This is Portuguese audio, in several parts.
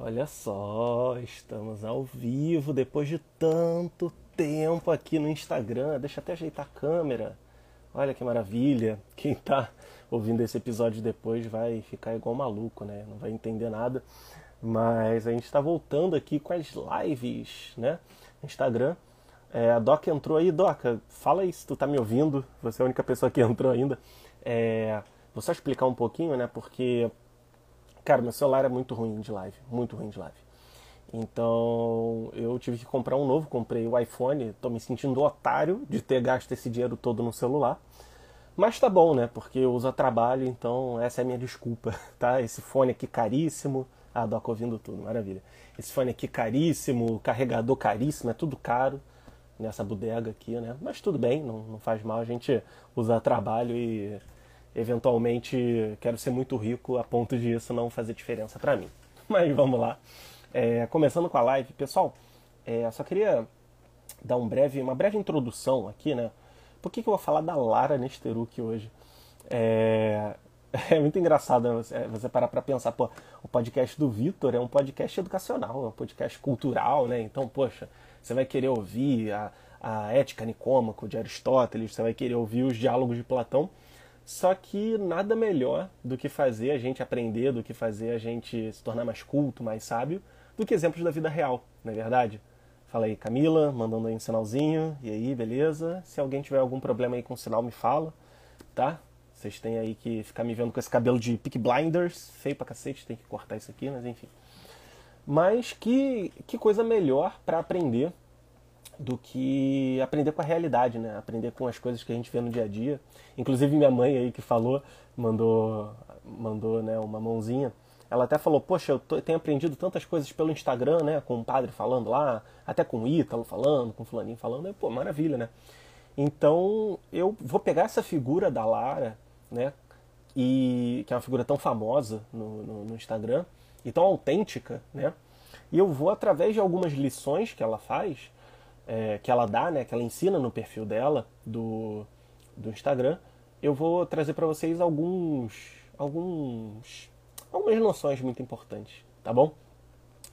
Olha só, estamos ao vivo depois de tanto tempo aqui no Instagram. Deixa eu até ajeitar a câmera. Olha que maravilha. Quem está ouvindo esse episódio depois vai ficar igual maluco, né? Não vai entender nada. Mas a gente está voltando aqui com as lives, né? Instagram. É, a Doc entrou aí. Doca, fala aí se tu tá me ouvindo. Você é a única pessoa que entrou ainda. É, vou só explicar um pouquinho, né? Porque Cara, meu celular é muito ruim de live, muito ruim de live. Então eu tive que comprar um novo, comprei o iPhone, tô me sentindo otário de ter gasto esse dinheiro todo no celular. Mas tá bom, né? Porque eu uso a trabalho, então essa é a minha desculpa, tá? Esse fone aqui caríssimo. Ah, Doc ouvindo tudo, maravilha. Esse fone aqui caríssimo, carregador caríssimo, é tudo caro nessa bodega aqui, né? Mas tudo bem, não, não faz mal, a gente usa a trabalho e eventualmente quero ser muito rico a ponto de isso não fazer diferença para mim. Mas vamos lá. É, começando com a live, pessoal, é, só queria dar um breve, uma breve introdução aqui, né? Por que, que eu vou falar da Lara Nesteruk hoje? É, é muito engraçado né? você, você parar para pensar, pô, o podcast do Vitor é um podcast educacional, é um podcast cultural, né? Então, poxa, você vai querer ouvir a, a Ética Nicômaco de Aristóteles, você vai querer ouvir os diálogos de Platão. Só que nada melhor do que fazer a gente aprender, do que fazer a gente se tornar mais culto, mais sábio, do que exemplos da vida real, não é verdade? Fala aí, Camila, mandando aí um sinalzinho. E aí, beleza? Se alguém tiver algum problema aí com o sinal, me fala, tá? Vocês têm aí que ficar me vendo com esse cabelo de Peak Blinders, feio pra cacete, tem que cortar isso aqui, mas enfim. Mas que, que coisa melhor para aprender do que aprender com a realidade, né? Aprender com as coisas que a gente vê no dia a dia. Inclusive minha mãe aí que falou, mandou, mandou né, uma mãozinha. Ela até falou, poxa, eu, tô, eu tenho aprendido tantas coisas pelo Instagram, né? Com o padre falando lá, até com o Ítalo falando, com o fulaninho falando. Aí, pô, maravilha, né? Então eu vou pegar essa figura da Lara, né? E que é uma figura tão famosa no, no, no Instagram e tão autêntica, né? E eu vou através de algumas lições que ela faz, é, que ela dá, né, que ela ensina no perfil dela do, do Instagram, eu vou trazer para vocês alguns, alguns, algumas noções muito importantes, tá bom?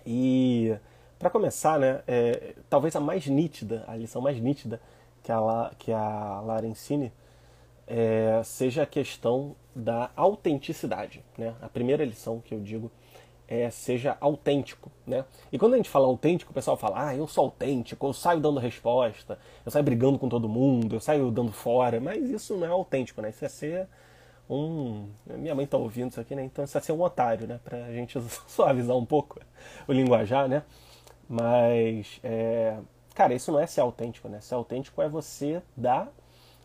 E para começar, né, é, talvez a mais nítida, a lição mais nítida que a, que a Lara ensine é, seja a questão da autenticidade, né? A primeira lição que eu digo é, seja autêntico, né? E quando a gente fala autêntico, o pessoal fala, ah, eu sou autêntico, eu saio dando resposta, eu saio brigando com todo mundo, eu saio dando fora, mas isso não é autêntico, né? Isso é ser um... Minha mãe tá ouvindo isso aqui, né? Então isso é ser um otário, né? Pra gente suavizar um pouco o linguajar, né? Mas, é... cara, isso não é ser autêntico, né? Ser autêntico é você dar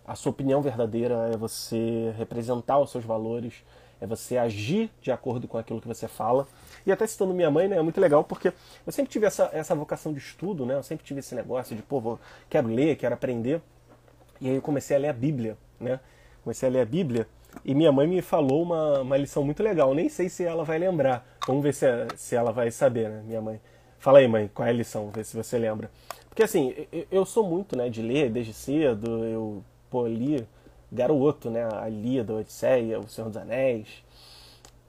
a sua opinião verdadeira, é você representar os seus valores, é você agir de acordo com aquilo que você fala. E até citando minha mãe, né, é muito legal porque eu sempre tive essa, essa vocação de estudo, né? Eu sempre tive esse negócio de, pô, vou, quero ler, quero aprender. E aí eu comecei a ler a Bíblia, né? Comecei a ler a Bíblia e minha mãe me falou uma, uma lição muito legal. Nem sei se ela vai lembrar. Vamos ver se, se ela vai saber, né, minha mãe. Fala aí, mãe, qual é a lição? Vê se você lembra. Porque assim, eu sou muito, né, de ler desde cedo. Eu, pô, li garoto, né, a Ilíada, a Odisseia, o Senhor dos Anéis.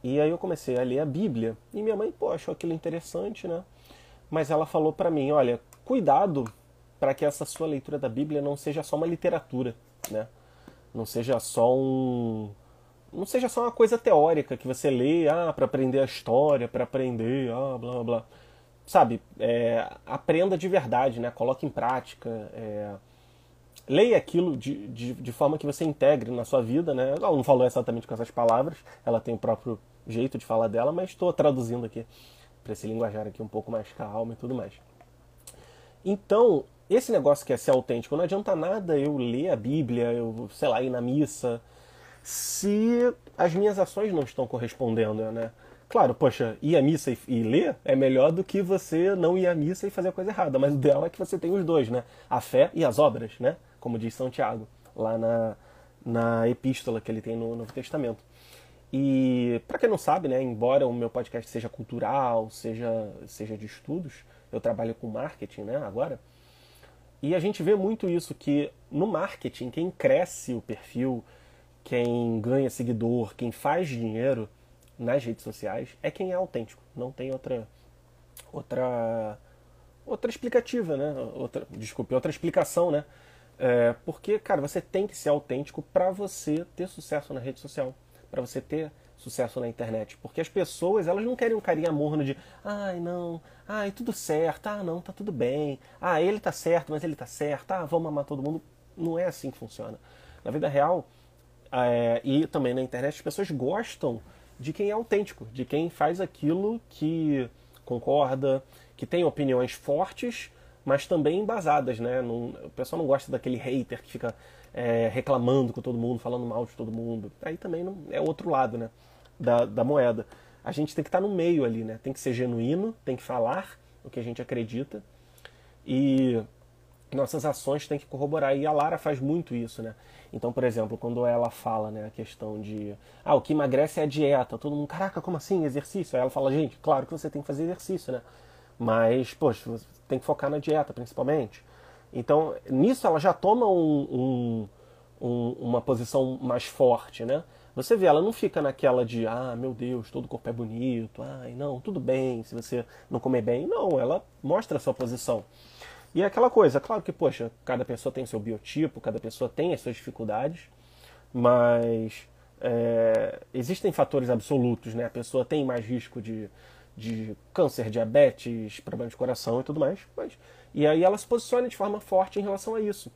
E aí eu comecei a ler a Bíblia. E minha mãe, pô, achou aquilo interessante, né? Mas ela falou para mim, olha, cuidado para que essa sua leitura da Bíblia não seja só uma literatura, né? Não seja só um não seja só uma coisa teórica que você lê, ah, para aprender a história, para aprender, ah, blá blá blá. Sabe, é, aprenda de verdade, né? Coloque em prática, é, leia aquilo de, de, de, forma que você integre na sua vida, né? Ela não falou exatamente com essas palavras, ela tem o próprio jeito de falar dela, mas estou traduzindo aqui para esse linguajar aqui um pouco mais calmo e tudo mais. Então, esse negócio que é ser autêntico, não adianta nada eu ler a Bíblia, eu, sei lá, ir na missa, se as minhas ações não estão correspondendo, né? Claro, poxa, ir à missa e, e, ler é melhor do que você não ir à missa e fazer a coisa errada, mas o ideal é que você tenha os dois, né? A fé e as obras, né? Como diz São Tiago, lá na, na epístola que ele tem no Novo Testamento. E para quem não sabe, né, embora o meu podcast seja cultural, seja, seja de estudos, eu trabalho com marketing né, agora. E a gente vê muito isso, que no marketing, quem cresce o perfil, quem ganha seguidor, quem faz dinheiro nas redes sociais é quem é autêntico. Não tem outra, outra outra explicativa, né? Outra, desculpe, outra explicação, né? É, porque, cara, você tem que ser autêntico para você ter sucesso na rede social, para você ter sucesso na internet. Porque as pessoas, elas não querem um carinha morno de, ai, não, ai, tudo certo, ah, não, tá tudo bem, ah, ele tá certo, mas ele tá certo, ah, vamos amar todo mundo. Não é assim que funciona. Na vida real, é, e também na internet, as pessoas gostam de quem é autêntico, de quem faz aquilo que concorda, que tem opiniões fortes, mas também embasadas, né? Não, o pessoal não gosta daquele hater que fica é, reclamando com todo mundo, falando mal de todo mundo. Aí também não, é outro lado, né? Da, da moeda. A gente tem que estar no meio ali, né? Tem que ser genuíno, tem que falar o que a gente acredita e nossas ações têm que corroborar. E a Lara faz muito isso, né? Então, por exemplo, quando ela fala, né, a questão de ah, o que emagrece é a dieta, todo mundo, caraca, como assim? Exercício? Aí ela fala, gente, claro que você tem que fazer exercício, né? Mas, poxa, você tem que focar na dieta principalmente. Então, nisso ela já toma um, um, um, uma posição mais forte, né? Você vê, ela não fica naquela de, ah, meu Deus, todo corpo é bonito, ai, não, tudo bem se você não comer bem. Não, ela mostra a sua posição. E é aquela coisa, claro que, poxa, cada pessoa tem seu biotipo, cada pessoa tem as suas dificuldades, mas é, existem fatores absolutos, né? A pessoa tem mais risco de de câncer, diabetes, problemas de coração e tudo mais. Mas, e aí ela se posiciona de forma forte em relação a isso.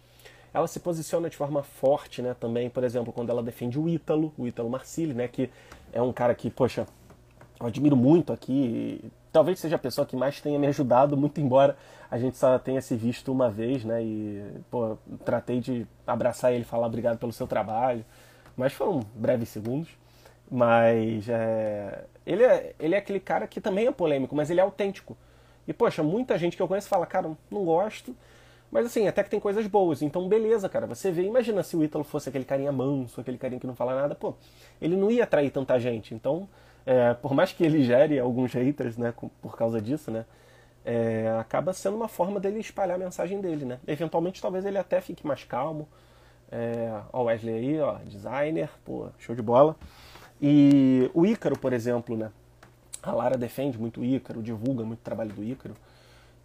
Ela se posiciona de forma forte, né, também, por exemplo, quando ela defende o Ítalo, o Ítalo Marcilli, né, que é um cara que, poxa, eu admiro muito aqui. Talvez seja a pessoa que mais tenha me ajudado, muito embora a gente só tenha se visto uma vez, né? E, pô, tratei de abraçar ele falar obrigado pelo seu trabalho. Mas foram breves segundos. Mas é, ele, é, ele é aquele cara que também é polêmico, mas ele é autêntico. E, poxa, muita gente que eu conheço fala, cara, não gosto. Mas assim, até que tem coisas boas. Então, beleza, cara. Você vê, imagina se o Ítalo fosse aquele carinha manso, aquele carinha que não fala nada, pô, ele não ia atrair tanta gente. Então, é, por mais que ele gere alguns haters, né, por causa disso, né, é, acaba sendo uma forma dele espalhar a mensagem dele, né. Eventualmente, talvez ele até fique mais calmo. É, ó, Wesley aí, ó, designer, pô, show de bola. E o Ícaro, por exemplo, né? A Lara defende muito o Ícaro, divulga muito o trabalho do Ícaro.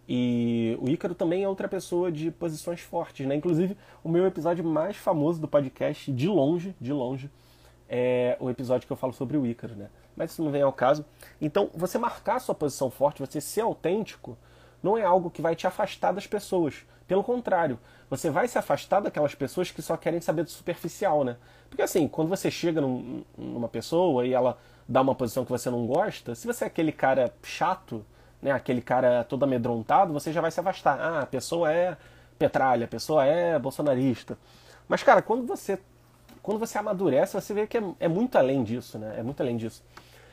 E o Ícaro também é outra pessoa de posições fortes, né? Inclusive, o meu episódio mais famoso do podcast, de longe, de longe, é o episódio que eu falo sobre o Ícaro, né? Mas isso não vem ao caso. Então, você marcar sua posição forte, você ser autêntico, não é algo que vai te afastar das pessoas. Pelo contrário, você vai se afastar daquelas pessoas que só querem saber do superficial, né? Porque assim, quando você chega num, numa pessoa e ela dá uma posição que você não gosta, se você é aquele cara chato, né, aquele cara todo amedrontado, você já vai se afastar. Ah, a pessoa é petralha, a pessoa é bolsonarista. Mas, cara, quando você quando você amadurece, você vê que é, é muito além disso, né? É muito além disso.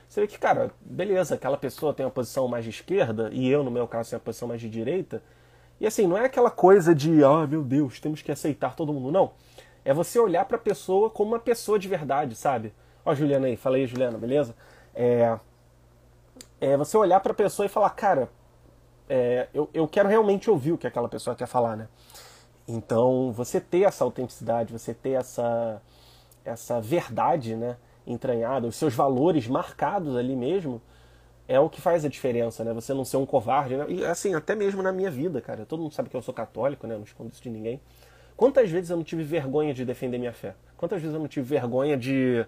Você vê que, cara, beleza, aquela pessoa tem uma posição mais de esquerda, e eu, no meu caso, tenho uma posição mais de direita, e assim, não é aquela coisa de, ah, meu Deus, temos que aceitar todo mundo. Não. É você olhar para a pessoa como uma pessoa de verdade, sabe? Ó, Juliana aí, fala aí, Juliana, beleza? É, é você olhar para a pessoa e falar, cara, é, eu, eu quero realmente ouvir o que aquela pessoa quer falar, né? Então, você ter essa autenticidade, você ter essa, essa verdade, né, entranhada, os seus valores marcados ali mesmo, é o que faz a diferença, né? Você não ser um covarde, né? E assim, até mesmo na minha vida, cara. Todo mundo sabe que eu sou católico, né? Não escondo isso de ninguém. Quantas vezes eu não tive vergonha de defender minha fé? Quantas vezes eu não tive vergonha de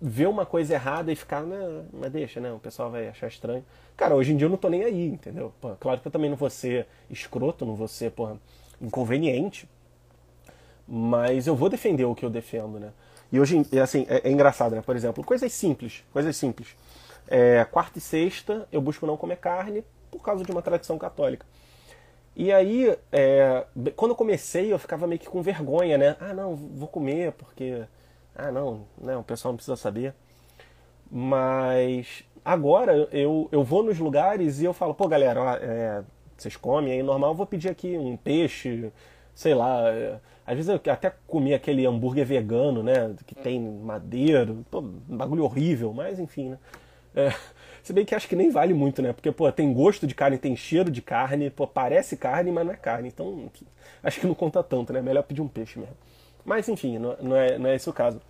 ver uma coisa errada e ficar, né, mas deixa, né? O pessoal vai achar estranho. Cara, hoje em dia eu não tô nem aí, entendeu? Pô, claro que eu também não vou ser escroto, não vou ser, porra, inconveniente. Mas eu vou defender o que eu defendo, né? E hoje, assim, é, é engraçado, né? Por exemplo, coisas simples, coisas simples. É, quarta e sexta eu busco não comer carne por causa de uma tradição católica. E aí, é, quando eu comecei, eu ficava meio que com vergonha, né? Ah, não, vou comer porque. Ah, não, né, o pessoal não precisa saber. Mas agora eu, eu vou nos lugares e eu falo, pô, galera, ó, é, vocês comem aí normal, eu vou pedir aqui um peixe, sei lá. É, às vezes eu até comi aquele hambúrguer vegano, né? Que tem madeiro, pô, um bagulho horrível, mas enfim, né? É, se bem que acho que nem vale muito, né? Porque, pô, tem gosto de carne, tem cheiro de carne, pô, parece carne, mas não é carne. Então, acho que não conta tanto, né? Melhor pedir um peixe mesmo. Mas, enfim, não, não, é, não é esse o caso.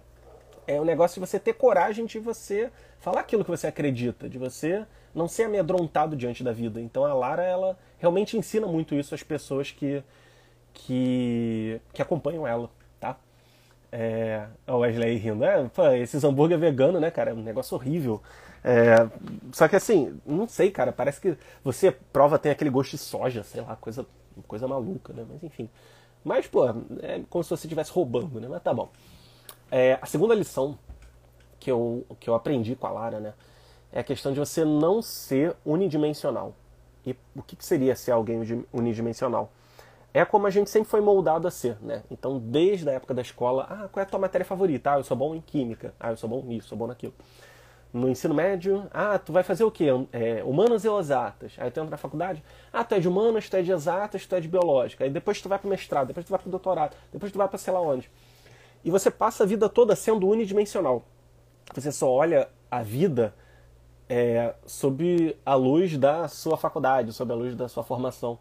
É um negócio de você ter coragem de você falar aquilo que você acredita, de você não ser amedrontado diante da vida. Então a Lara, ela realmente ensina muito isso às pessoas que, que, que acompanham ela, tá? É, o Wesley rindo, é, pô, esses hambúrguer vegano, né, cara? É um negócio horrível. É, só que assim, não sei, cara, parece que você prova tem aquele gosto de soja, sei lá, coisa, coisa maluca, né? Mas enfim. Mas, pô, é como se você estivesse roubando, né? Mas tá bom. É, a segunda lição que eu, que eu aprendi com a Lara, né? É a questão de você não ser unidimensional. E o que, que seria ser alguém unidimensional? É como a gente sempre foi moldado a ser, né? Então, desde a época da escola, ah, qual é a tua matéria favorita? Ah, eu sou bom em química. Ah, eu sou bom nisso, sou bom naquilo. No ensino médio, ah, tu vai fazer o quê? É, humanas e exatas. Aí tu entra na faculdade, ah, tu é de humanas, tu é de exatas, tu é de biológica. Aí depois tu vai pro mestrado, depois tu vai pro doutorado, depois tu vai pra sei lá onde. E você passa a vida toda sendo unidimensional. Você só olha a vida é, sob a luz da sua faculdade, sob a luz da sua formação.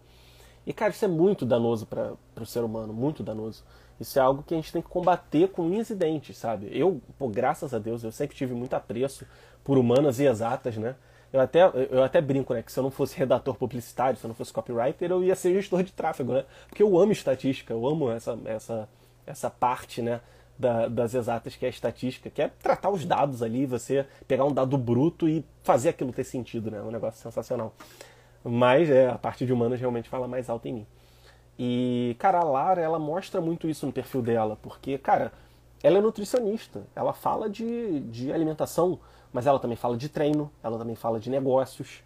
E, cara, isso é muito danoso para o ser humano, muito danoso. Isso é algo que a gente tem que combater com unhas e dentes, sabe? Eu, pô, graças a Deus, eu sempre tive muito apreço por humanas e exatas, né? Eu até, eu até brinco, né? Que se eu não fosse redator publicitário, se eu não fosse copywriter, eu ia ser gestor de tráfego, né? Porque eu amo estatística, eu amo essa, essa, essa parte, né? Da, das exatas, que é a estatística, que é tratar os dados ali, você pegar um dado bruto e fazer aquilo ter sentido, né? É um negócio sensacional. Mas é, a parte de humanas realmente fala mais alto em mim. E, cara, a Lara, ela mostra muito isso no perfil dela, porque, cara, ela é nutricionista, ela fala de, de alimentação, mas ela também fala de treino, ela também fala de negócios,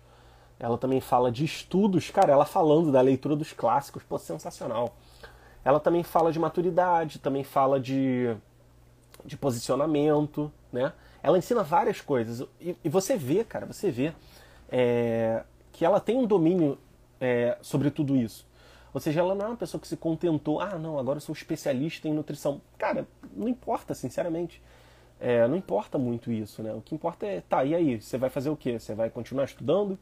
ela também fala de estudos, cara, ela falando da leitura dos clássicos, pô, sensacional. Ela também fala de maturidade, também fala de, de posicionamento, né? Ela ensina várias coisas. E, e você vê, cara, você vê é, que ela tem um domínio é, sobre tudo isso. Ou seja, ela não é uma pessoa que se contentou, ah, não, agora eu sou especialista em nutrição. Cara, não importa, sinceramente. É, não importa muito isso, né? O que importa é, tá, e aí? Você vai fazer o quê? Você vai continuar estudando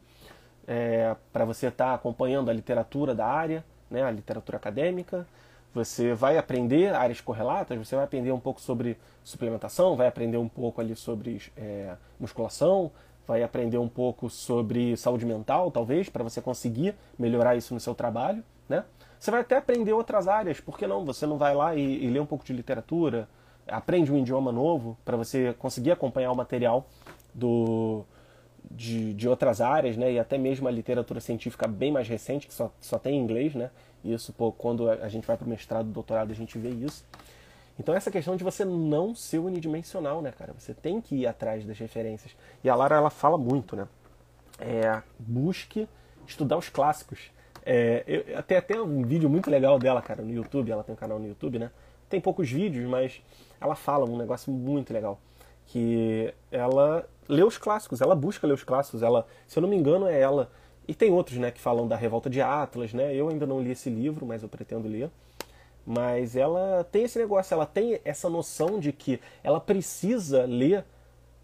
é, para você estar tá acompanhando a literatura da área, né? A literatura acadêmica. Você vai aprender áreas correlatas, você vai aprender um pouco sobre suplementação, vai aprender um pouco ali sobre é, musculação, vai aprender um pouco sobre saúde mental, talvez, para você conseguir melhorar isso no seu trabalho, né? Você vai até aprender outras áreas, por que não? Você não vai lá e, e lê um pouco de literatura, aprende um idioma novo para você conseguir acompanhar o material do, de, de outras áreas, né? E até mesmo a literatura científica bem mais recente, que só, só tem em inglês, né? Isso, pô, quando a gente vai para o mestrado, doutorado, a gente vê isso. Então essa questão de você não ser unidimensional, né, cara? Você tem que ir atrás das referências. E a Lara, ela fala muito, né? É, busque estudar os clássicos. É, eu, tem até um vídeo muito legal dela, cara, no YouTube. Ela tem um canal no YouTube, né? Tem poucos vídeos, mas ela fala um negócio muito legal. Que ela lê os clássicos, ela busca ler os clássicos. Ela, se eu não me engano, é ela. E tem outros, né, que falam da revolta de Atlas, né? Eu ainda não li esse livro, mas eu pretendo ler. Mas ela tem esse negócio, ela tem essa noção de que ela precisa ler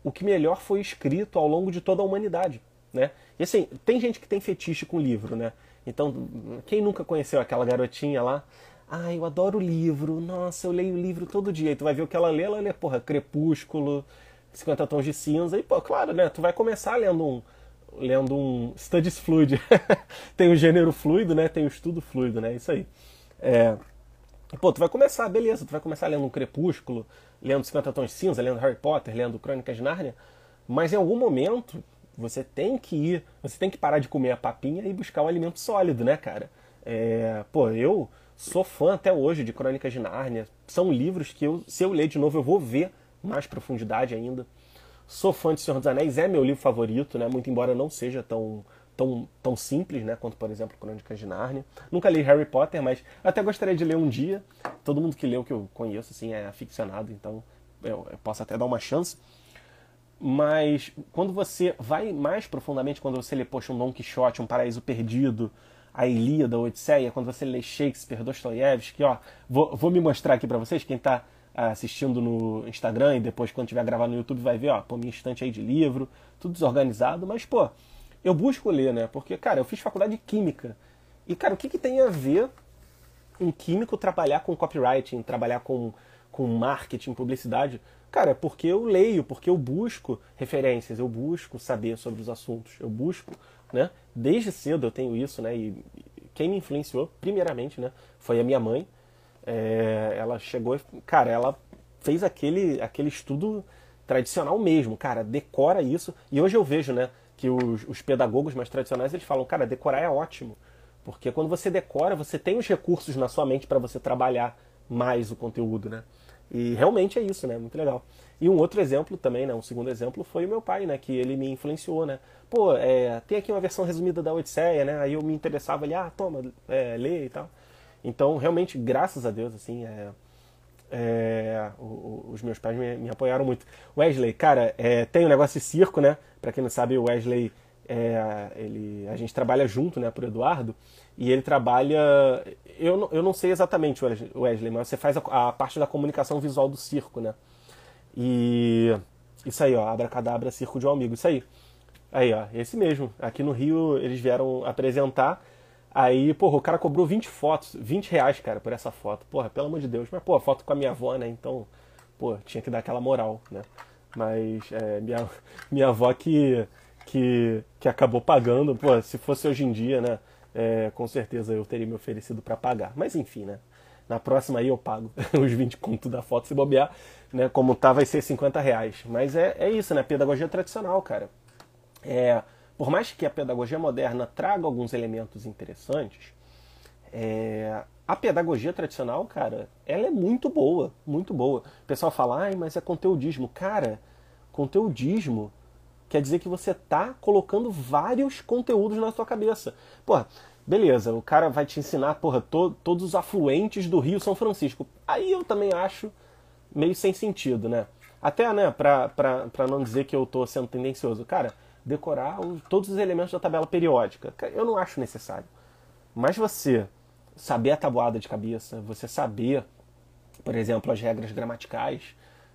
o que melhor foi escrito ao longo de toda a humanidade, né? E assim, tem gente que tem fetiche com livro, né? Então, quem nunca conheceu aquela garotinha lá? Ah, eu adoro livro, nossa, eu leio livro todo dia. E tu vai ver o que ela lê, ela lê, porra, Crepúsculo, 50 Tons de Cinza. E, pô, claro, né? Tu vai começar lendo um, lendo um Studies Fluid. tem o gênero fluido, né? Tem o estudo fluido, né? Isso aí. É, Pô, tu vai começar, beleza, tu vai começar lendo um Crepúsculo, lendo 50 Tons de Cinza, lendo Harry Potter, lendo Crônicas de Nárnia, mas em algum momento você tem que ir, você tem que parar de comer a papinha e buscar um alimento sólido, né, cara? É, pô, eu sou fã até hoje de Crônicas de Nárnia, são livros que eu, se eu ler de novo eu vou ver mais profundidade ainda. Sou fã de Senhor dos Anéis, é meu livro favorito, né, muito embora não seja tão tão, tão simples, né, quanto por exemplo Crônicas de Nárnia. Nunca li Harry Potter, mas até gostaria de ler um dia. Todo mundo que leu que eu conheço assim é aficionado, então eu, eu posso até dar uma chance. Mas quando você vai mais profundamente, quando você lê, poxa, um Don Quixote, um Paraíso Perdido, a Ilíada, a Odisseia, quando você lê Shakespeare, Dostoiévski, ó, vou, vou me mostrar aqui para vocês, quem está assistindo no Instagram e depois quando tiver gravado no YouTube vai ver, ó, pô, minha estante aí de livro, tudo desorganizado, mas, pô, eu busco ler, né? Porque, cara, eu fiz faculdade de Química. E, cara, o que, que tem a ver um químico trabalhar com copywriting, trabalhar com, com marketing, publicidade? Cara, é porque eu leio, porque eu busco referências, eu busco saber sobre os assuntos, eu busco, né? Desde cedo eu tenho isso, né? E quem me influenciou, primeiramente, né? Foi a minha mãe. É, ela chegou, e, cara, ela fez aquele, aquele estudo tradicional mesmo, cara, decora isso. E hoje eu vejo, né, que os, os pedagogos mais tradicionais eles falam, cara, decorar é ótimo, porque quando você decora, você tem os recursos na sua mente para você trabalhar mais o conteúdo, né? E realmente é isso, né? Muito legal. E um outro exemplo também, né? Um segundo exemplo foi o meu pai, né? Que ele me influenciou, né? Pô, é, tem aqui uma versão resumida da Odisseia, né? Aí eu me interessava ali, ah, toma, é, lê e tal. Então, realmente, graças a Deus, assim, é, é, os meus pais me, me, apoiaram muito. Wesley, cara, é, tem o um negócio de circo, né? Pra quem não sabe, o Wesley, é, ele, a gente trabalha junto, né, por Eduardo, e ele trabalha. Eu não, eu não sei exatamente, Wesley, mas você faz a, a parte da comunicação visual do circo, né? E. Isso aí, ó, Abracadabra Circo de um Amigo, isso aí. Aí, ó, esse mesmo. Aqui no Rio eles vieram apresentar. Aí, porra, o cara cobrou 20 fotos, 20 reais, cara, por essa foto. Porra, pelo amor de Deus. Mas, pô, foto com a minha avó, né? Então, pô, tinha que dar aquela moral, né? Mas é, minha, minha avó que, que, que acabou pagando, pô, se fosse hoje em dia, né? É, com certeza eu teria me oferecido para pagar. Mas enfim, né? Na próxima aí eu pago os 20 conto da foto se bobear, né? Como tá, vai ser 50 reais. Mas é, é isso, né? Pedagogia tradicional, cara. É, por mais que a pedagogia moderna traga alguns elementos interessantes, é, a pedagogia tradicional, cara, ela é muito boa, muito boa. O pessoal fala, ai, mas é conteudismo. Cara, conteudismo quer dizer que você tá colocando vários conteúdos na sua cabeça. Porra, beleza, o cara vai te ensinar, porra, to, todos os afluentes do Rio São Francisco. Aí eu também acho meio sem sentido, né? Até, né, pra, pra, pra não dizer que eu tô sendo tendencioso. Cara, decorar os, todos os elementos da tabela periódica. Eu não acho necessário. Mas você saber a tabuada de cabeça, você saber, por exemplo, as regras gramaticais,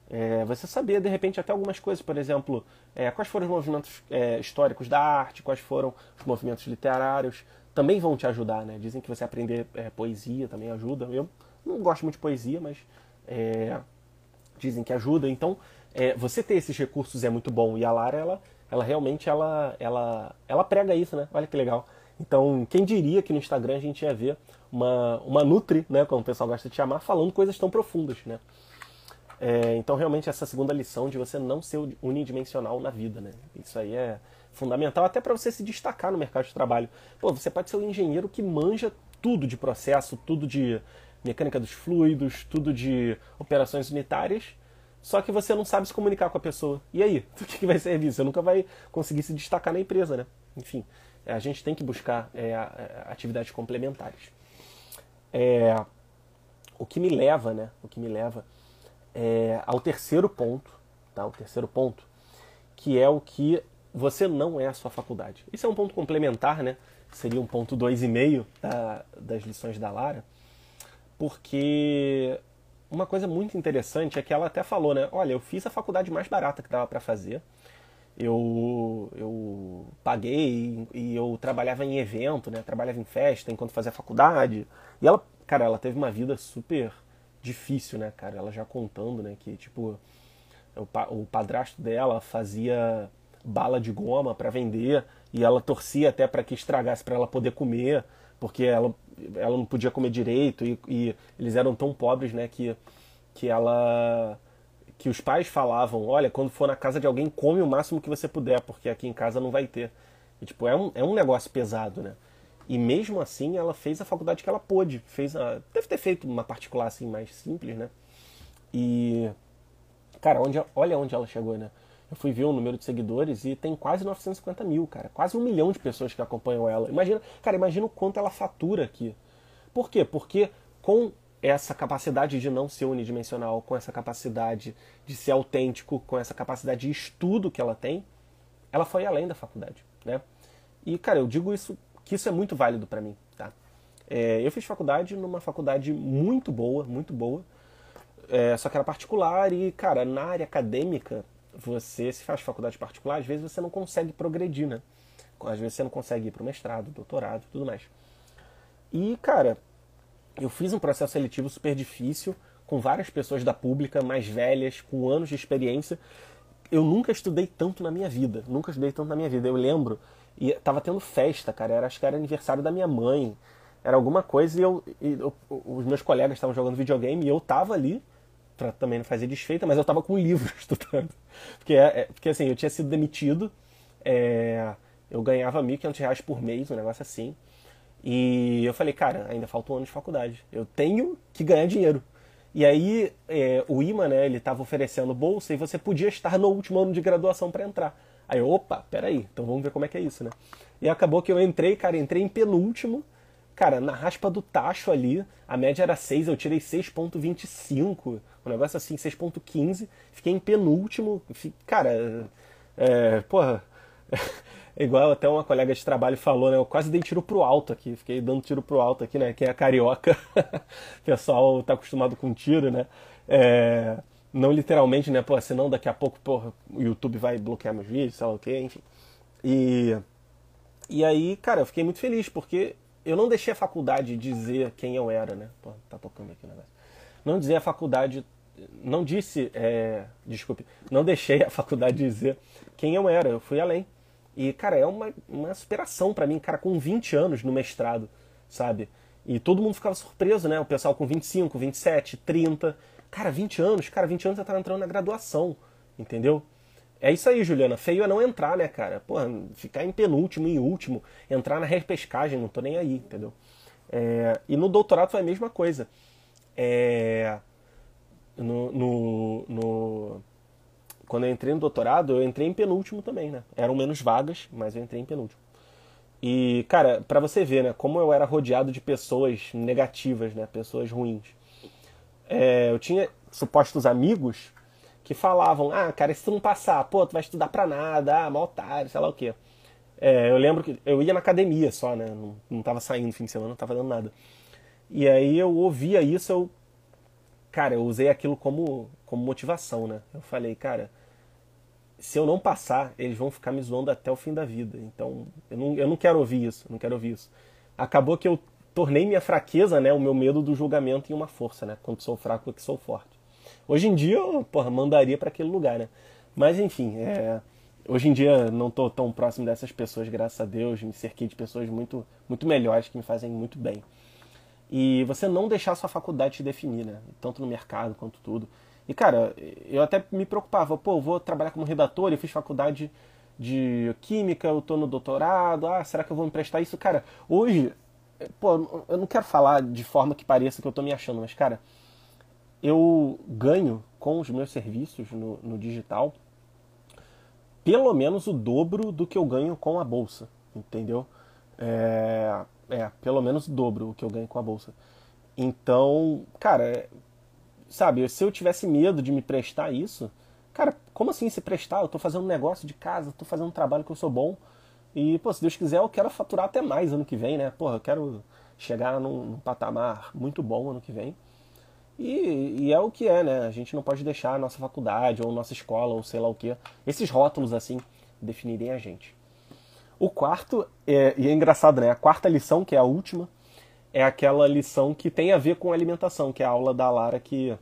é, você saber, de repente, até algumas coisas, por exemplo, é, quais foram os movimentos é, históricos da arte, quais foram os movimentos literários, também vão te ajudar, né? Dizem que você aprender é, poesia também ajuda. Eu não gosto muito de poesia, mas é, dizem que ajuda. Então, é, você ter esses recursos é muito bom. E a Lara, ela ela realmente ela, ela, ela prega isso, né? Olha que legal. Então, quem diria que no Instagram a gente ia ver uma, uma Nutri, né, como o pessoal gosta de chamar, falando coisas tão profundas, né? É, então, realmente, essa segunda lição de você não ser unidimensional na vida, né? Isso aí é fundamental até para você se destacar no mercado de trabalho. Pô, você pode ser um engenheiro que manja tudo de processo, tudo de mecânica dos fluidos, tudo de operações unitárias, só que você não sabe se comunicar com a pessoa. E aí? Do que vai servir? Você nunca vai conseguir se destacar na empresa, né? Enfim, a gente tem que buscar é, atividades complementares. É, o que me leva, né? O que me leva é, ao terceiro ponto, tá? O terceiro ponto, que é o que você não é a sua faculdade. Isso é um ponto complementar, né? Seria um ponto dois e meio da, das lições da Lara, porque uma coisa muito interessante é que ela até falou, né? Olha, eu fiz a faculdade mais barata que dava para fazer. Eu, eu paguei e eu trabalhava em evento, né? Trabalhava em festa enquanto fazia faculdade. E ela, cara, ela teve uma vida super difícil, né, cara? Ela já contando, né, que tipo o, o padrasto dela fazia bala de goma para vender e ela torcia até para que estragasse para ela poder comer, porque ela ela não podia comer direito e, e, eles eram tão pobres, né, que, que ela que os pais falavam, olha, quando for na casa de alguém, come o máximo que você puder, porque aqui em casa não vai ter. E, tipo, é um, é um negócio pesado, né? E mesmo assim, ela fez a faculdade que ela pôde. Fez a, deve ter feito uma particular assim mais simples, né? E cara, onde, olha onde ela chegou, né? Eu fui ver o número de seguidores e tem quase 950 mil, cara. Quase um milhão de pessoas que acompanham ela. Imagina, cara, imagina o quanto ela fatura aqui. Por quê? Porque com essa capacidade de não ser unidimensional, com essa capacidade de ser autêntico, com essa capacidade de estudo que ela tem, ela foi além da faculdade, né? E, cara, eu digo isso que isso é muito válido para mim, tá? É, eu fiz faculdade numa faculdade muito boa, muito boa, é, só que era particular e, cara, na área acadêmica você, se faz faculdade particular, às vezes você não consegue progredir, né? Às vezes você não consegue ir para mestrado, doutorado tudo mais. E, cara, eu fiz um processo seletivo super difícil, com várias pessoas da pública mais velhas, com anos de experiência. Eu nunca estudei tanto na minha vida, nunca estudei tanto na minha vida. Eu lembro, e tava tendo festa, cara, era, acho que era aniversário da minha mãe, era alguma coisa e, eu, e eu, os meus colegas estavam jogando videogame e eu tava ali, pra também não fazer desfeita, mas eu tava com um livro estudando. Porque, é, é, porque assim, eu tinha sido demitido, é, eu ganhava R$ 1.500 por mês, um negócio assim. E eu falei, cara, ainda falta um ano de faculdade. Eu tenho que ganhar dinheiro. E aí é, o IMA, né, ele estava oferecendo bolsa e você podia estar no último ano de graduação para entrar. Aí, opa, peraí, então vamos ver como é que é isso, né? E acabou que eu entrei, cara, entrei em penúltimo. Cara, na raspa do tacho ali, a média era 6, eu tirei 6.25, um negócio assim, 6.15. Fiquei em penúltimo. Cara, é, porra... É igual até uma colega de trabalho falou, né? Eu quase dei tiro pro alto aqui, fiquei dando tiro pro alto aqui, né? Quem é carioca, o pessoal tá acostumado com tiro, né? É, não literalmente, né? Pô, senão daqui a pouco, porra, o YouTube vai bloquear meus vídeos, sei lá o quê, enfim. E, e aí, cara, eu fiquei muito feliz, porque eu não deixei a faculdade dizer quem eu era, né? Pô, tá tocando aqui o negócio. Não dizer a faculdade, não disse, é, desculpe, não deixei a faculdade dizer quem eu era, eu fui além. E, cara, é uma, uma superação para mim, cara, com 20 anos no mestrado, sabe? E todo mundo ficava surpreso, né? O pessoal com 25, 27, 30. Cara, 20 anos, cara, 20 anos você tá entrando na graduação, entendeu? É isso aí, Juliana. Feio é não entrar, né, cara? Porra, ficar em penúltimo, em último, entrar na repescagem, não tô nem aí, entendeu? É... e no doutorado foi a mesma coisa. É... no, no, no quando eu entrei no doutorado, eu entrei em penúltimo também, né? Eram menos vagas, mas eu entrei em penúltimo. E, cara, para você ver, né, como eu era rodeado de pessoas negativas, né, pessoas ruins. É, eu tinha supostos amigos que falavam: ah, cara, se tu não passar, pô, tu vai estudar pra nada, ah, mal otário, sei lá o quê. É, eu lembro que eu ia na academia só, né, não, não tava saindo no fim de semana, não tava dando nada. E aí eu ouvia isso, eu. Cara, eu usei aquilo como, como motivação, né? Eu falei, cara se eu não passar, eles vão ficar me zoando até o fim da vida. Então, eu não, eu não quero ouvir isso, não quero ouvir isso. Acabou que eu tornei minha fraqueza, né, o meu medo do julgamento em uma força, né? Quando sou fraco é que sou forte. Hoje em dia eu, porra, mandaria para aquele lugar, né? Mas enfim, é, hoje em dia não tô tão próximo dessas pessoas, graças a Deus, me cerquei de pessoas muito muito melhores que me fazem muito bem. E você não deixar sua faculdade te definir, né? Tanto no mercado quanto tudo. E, cara, eu até me preocupava, pô, vou trabalhar como redator, eu fiz faculdade de química, eu tô no doutorado, ah, será que eu vou emprestar isso? Cara, hoje, pô, eu não quero falar de forma que pareça que eu tô me achando, mas, cara, eu ganho com os meus serviços no, no digital pelo menos o dobro do que eu ganho com a bolsa, entendeu? É, é, pelo menos o dobro o que eu ganho com a bolsa. Então, cara, sabe, se eu tivesse medo de me prestar isso, cara, como assim se prestar? Eu tô fazendo um negócio de casa, tô fazendo um trabalho que eu sou bom. E, pô, se Deus quiser, eu quero faturar até mais ano que vem, né? Porra, eu quero chegar num, num patamar muito bom ano que vem. E, e, é o que é, né? A gente não pode deixar a nossa faculdade ou nossa escola ou sei lá o que, esses rótulos assim, definirem a gente. O quarto, é, e é engraçado, né? A quarta lição, que é a última, é aquela lição que tem a ver com alimentação, que é a aula da Lara que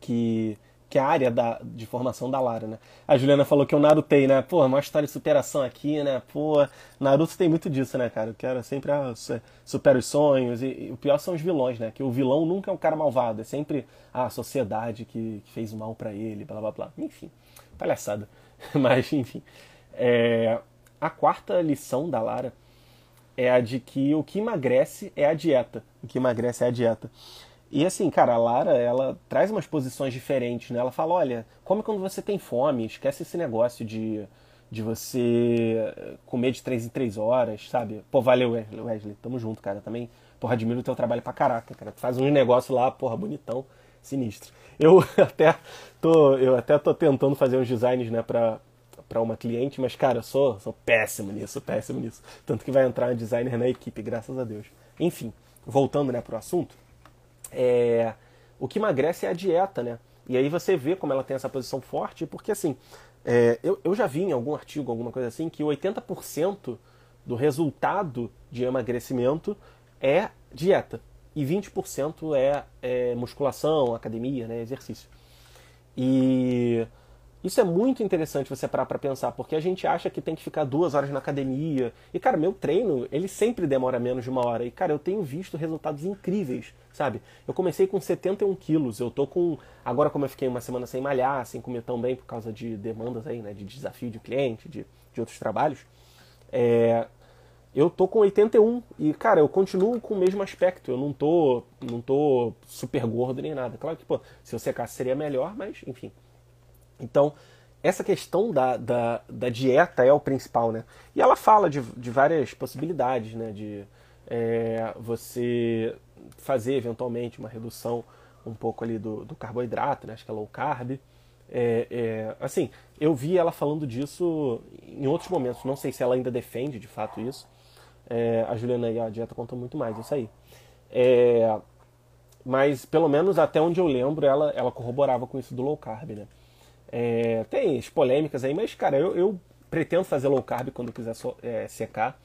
que que é a área da, de formação da Lara, né? A Juliana falou que eu narutei, né? Pô, uma história de superação aqui, né? Pô, Naruto tem muito disso, né, cara? Eu quero sempre ah, supera os sonhos e, e, o pior são os vilões, né? Que o vilão nunca é um cara malvado, é sempre a sociedade que, que fez o mal para ele, blá blá blá. Enfim, palhaçada. Mas, enfim. É, a quarta lição da Lara é a de que o que emagrece é a dieta. O que emagrece é a dieta. E assim, cara, a Lara, ela traz umas posições diferentes, né? Ela fala, olha, come quando você tem fome, esquece esse negócio de, de você comer de três em três horas, sabe? Pô, valeu, Wesley, tamo junto, cara, também. Porra, admiro o teu trabalho pra caraca, cara. Tu faz um negócio lá, porra, bonitão, sinistro. Eu até tô, eu até tô tentando fazer uns designs, né, pra, para uma cliente, mas cara, eu sou, sou péssimo nisso, péssimo nisso. Tanto que vai entrar um designer na equipe, graças a Deus. Enfim, voltando né, para o assunto, é, o que emagrece é a dieta, né? E aí você vê como ela tem essa posição forte, porque assim, é, eu, eu já vi em algum artigo, alguma coisa assim, que 80% do resultado de emagrecimento é dieta. e 20% é, é musculação, academia, né, exercício. E isso é muito interessante você parar para pensar, porque a gente acha que tem que ficar duas horas na academia. E, cara, meu treino, ele sempre demora menos de uma hora. E, cara, eu tenho visto resultados incríveis, sabe? Eu comecei com 71 quilos, eu tô com. Agora, como eu fiquei uma semana sem malhar, sem comer tão bem por causa de demandas aí, né? De desafio de cliente, de, de outros trabalhos. É, eu tô com 81 e, cara, eu continuo com o mesmo aspecto. Eu não tô, não tô super gordo nem nada. Claro que, pô, se eu secasse seria melhor, mas, enfim. Então, essa questão da, da, da, dieta é o principal, né? E ela fala de, de várias possibilidades, né? De é, você fazer eventualmente uma redução um pouco ali do, do carboidrato, né? Acho que é low carb. É, é, assim, eu vi ela falando disso em outros momentos. Não sei se ela ainda defende de fato isso. É, a Juliana e a dieta contam muito mais isso aí. É, mas pelo menos até onde eu lembro, ela, ela corroborava com isso do low carb, né? É, tem as polêmicas aí, mas, cara, eu, eu, pretendo fazer low carb quando quiser so, é, secar,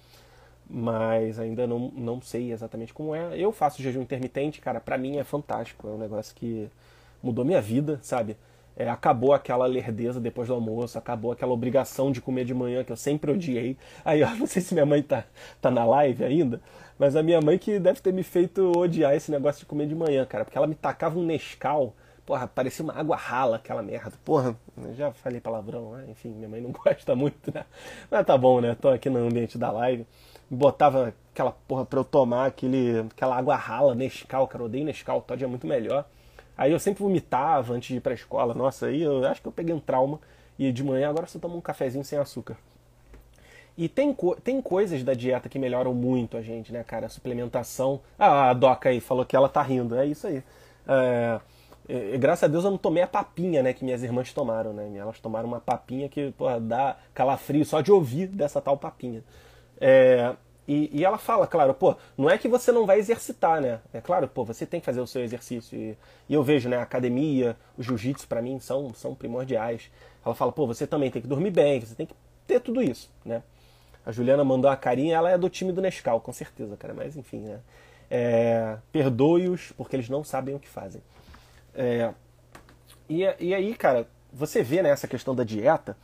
mas ainda não, não sei exatamente como é. Eu faço jejum intermitente, cara, pra mim é fantástico, é um negócio que mudou minha vida, sabe? É, acabou aquela lerdeza depois do almoço, acabou aquela obrigação de comer de manhã que eu sempre odiei. Aí, ó, não sei se minha mãe tá, tá na live ainda, mas a minha mãe que deve ter me feito odiar esse negócio de comer de manhã, cara, porque ela me tacava um Nescau Porra, parecia uma água rala aquela merda. Porra, já falei palavrão, né? Enfim, minha mãe não gosta muito, né? Mas tá bom, né? Tô aqui no ambiente da live. Botava aquela porra pra eu tomar aquele, aquela água rala, Nescau, cara. Eu odeio Nescau, Todd é muito melhor. Aí eu sempre vomitava antes de ir pra escola. Nossa, aí eu acho que eu peguei um trauma. E de manhã agora só tomo um cafezinho sem açúcar. E tem, tem coisas da dieta que melhoram muito a gente, né, cara? A suplementação. Ah, a Doca aí falou que ela tá rindo. É isso aí. É e, graças a Deus eu não tomei a papinha, né, que minhas irmãs tomaram, né? Elas tomaram uma papinha que, porra, dá calafrio só de ouvir dessa tal papinha. É, e, e, ela fala, claro, pô, não é que você não vai exercitar, né? É claro, pô, você tem que fazer o seu exercício. E, e eu vejo, né, a academia, o jiu-jitsu para mim são, são primordiais. Ela fala, pô, você também tem que dormir bem, você tem que ter tudo isso, né? A Juliana mandou a carinha, ela é do time do Nescau, com certeza, cara, mas enfim, né? É, Perdoe-os porque eles não sabem o que fazem. É, e, e aí, cara, você vê né, questão da dieta,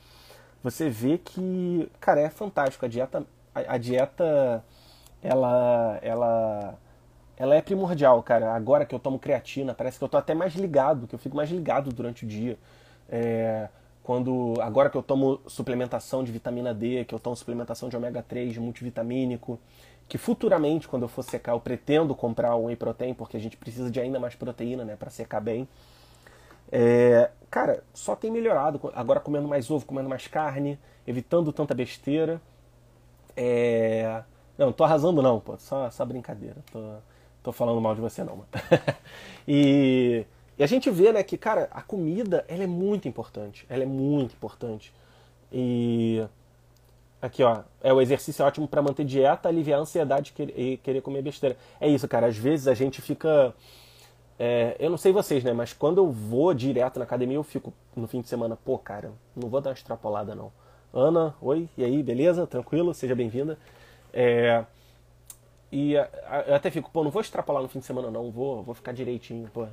você vê que, cara, é fantástico. A dieta, a, a, dieta, ela, ela, ela é primordial, cara. Agora que eu tomo creatina, parece que eu tô até mais ligado, que eu fico mais ligado durante o dia. É, quando agora que eu tomo suplementação de vitamina D, que eu tomo suplementação de ômega 3, de multivitamínico, que futuramente, quando eu for secar, eu pretendo comprar um whey protein, porque a gente precisa de ainda mais proteína, né, para secar bem. É, cara, só tem melhorado. Agora comendo mais ovo, comendo mais carne, evitando tanta besteira. É... Não, tô arrasando não, pô, só, só brincadeira. Tô, tô falando mal de você não, e, e a gente vê, né, que, cara, a comida, ela é muito importante. Ela é muito importante. E Aqui, ó. É o exercício é ótimo para manter dieta, aliviar a ansiedade e querer comer besteira. É isso, cara. Às vezes a gente fica. É, eu não sei vocês, né? Mas quando eu vou direto na academia, eu fico no fim de semana, pô, cara, não vou dar uma extrapolada, não. Ana, oi, e aí, beleza? Tranquilo? Seja bem-vinda. É, e eu até fico, pô, não vou extrapolar no fim de semana, não, vou, vou ficar direitinho, pô.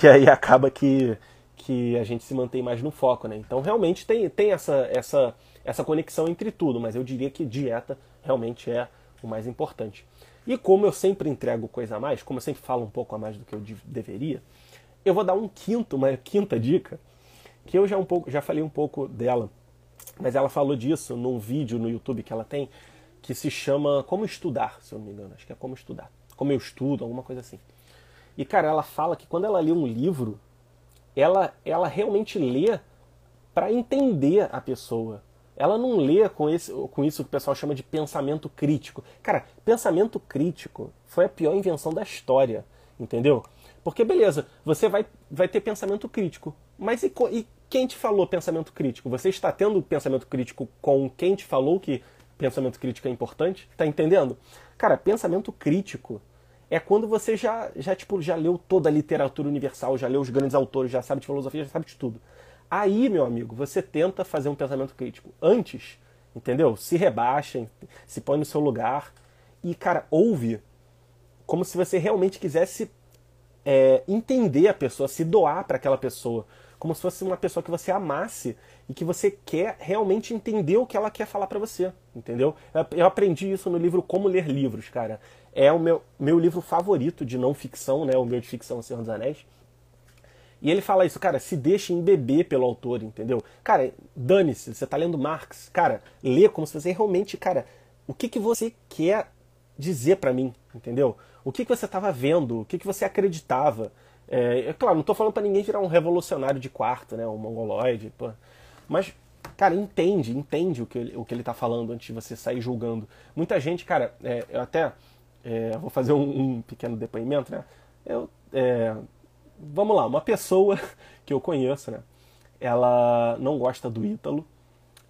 E aí acaba que, que a gente se mantém mais no foco, né? Então realmente tem, tem essa, essa essa conexão entre tudo, mas eu diria que dieta realmente é o mais importante. E como eu sempre entrego coisa a mais, como eu sempre falo um pouco a mais do que eu deveria, eu vou dar um quinto, uma quinta dica, que eu já, um pouco, já falei um pouco dela, mas ela falou disso num vídeo no YouTube que ela tem, que se chama Como Estudar, se eu não me engano, acho que é Como Estudar, Como Eu Estudo, alguma coisa assim. E cara, ela fala que quando ela lê um livro, ela, ela realmente lê para entender a pessoa, ela não lê com, esse, com isso que o pessoal chama de pensamento crítico. Cara, pensamento crítico foi a pior invenção da história, entendeu? Porque, beleza, você vai, vai ter pensamento crítico. Mas e, e quem te falou pensamento crítico? Você está tendo pensamento crítico com quem te falou que pensamento crítico é importante? Tá entendendo? Cara, pensamento crítico é quando você já, já, tipo, já leu toda a literatura universal, já leu os grandes autores, já sabe de filosofia, já sabe de tudo. Aí, meu amigo, você tenta fazer um pensamento crítico. Antes, entendeu? Se rebaixa, se põe no seu lugar e, cara, ouve como se você realmente quisesse é, entender a pessoa, se doar para aquela pessoa, como se fosse uma pessoa que você amasse e que você quer realmente entender o que ela quer falar para você, entendeu? Eu aprendi isso no livro Como Ler Livros, cara. É o meu, meu livro favorito de não ficção, né? O meu de ficção, Senhor dos Anéis. E ele fala isso, cara, se deixe embeber pelo autor, entendeu? Cara, dane-se, você tá lendo Marx. Cara, lê como se você realmente, cara, o que, que você quer dizer para mim, entendeu? O que, que você estava vendo, o que, que você acreditava. É, é claro, não estou falando para ninguém virar um revolucionário de quarto, né, um mongoloide, pô. mas, cara, entende, entende o que ele, o que ele tá falando antes de você sair julgando. Muita gente, cara, é, eu até é, vou fazer um, um, pequeno depoimento, né, eu, é, vamos lá, uma pessoa que eu conheço, né, ela não gosta do Ítalo,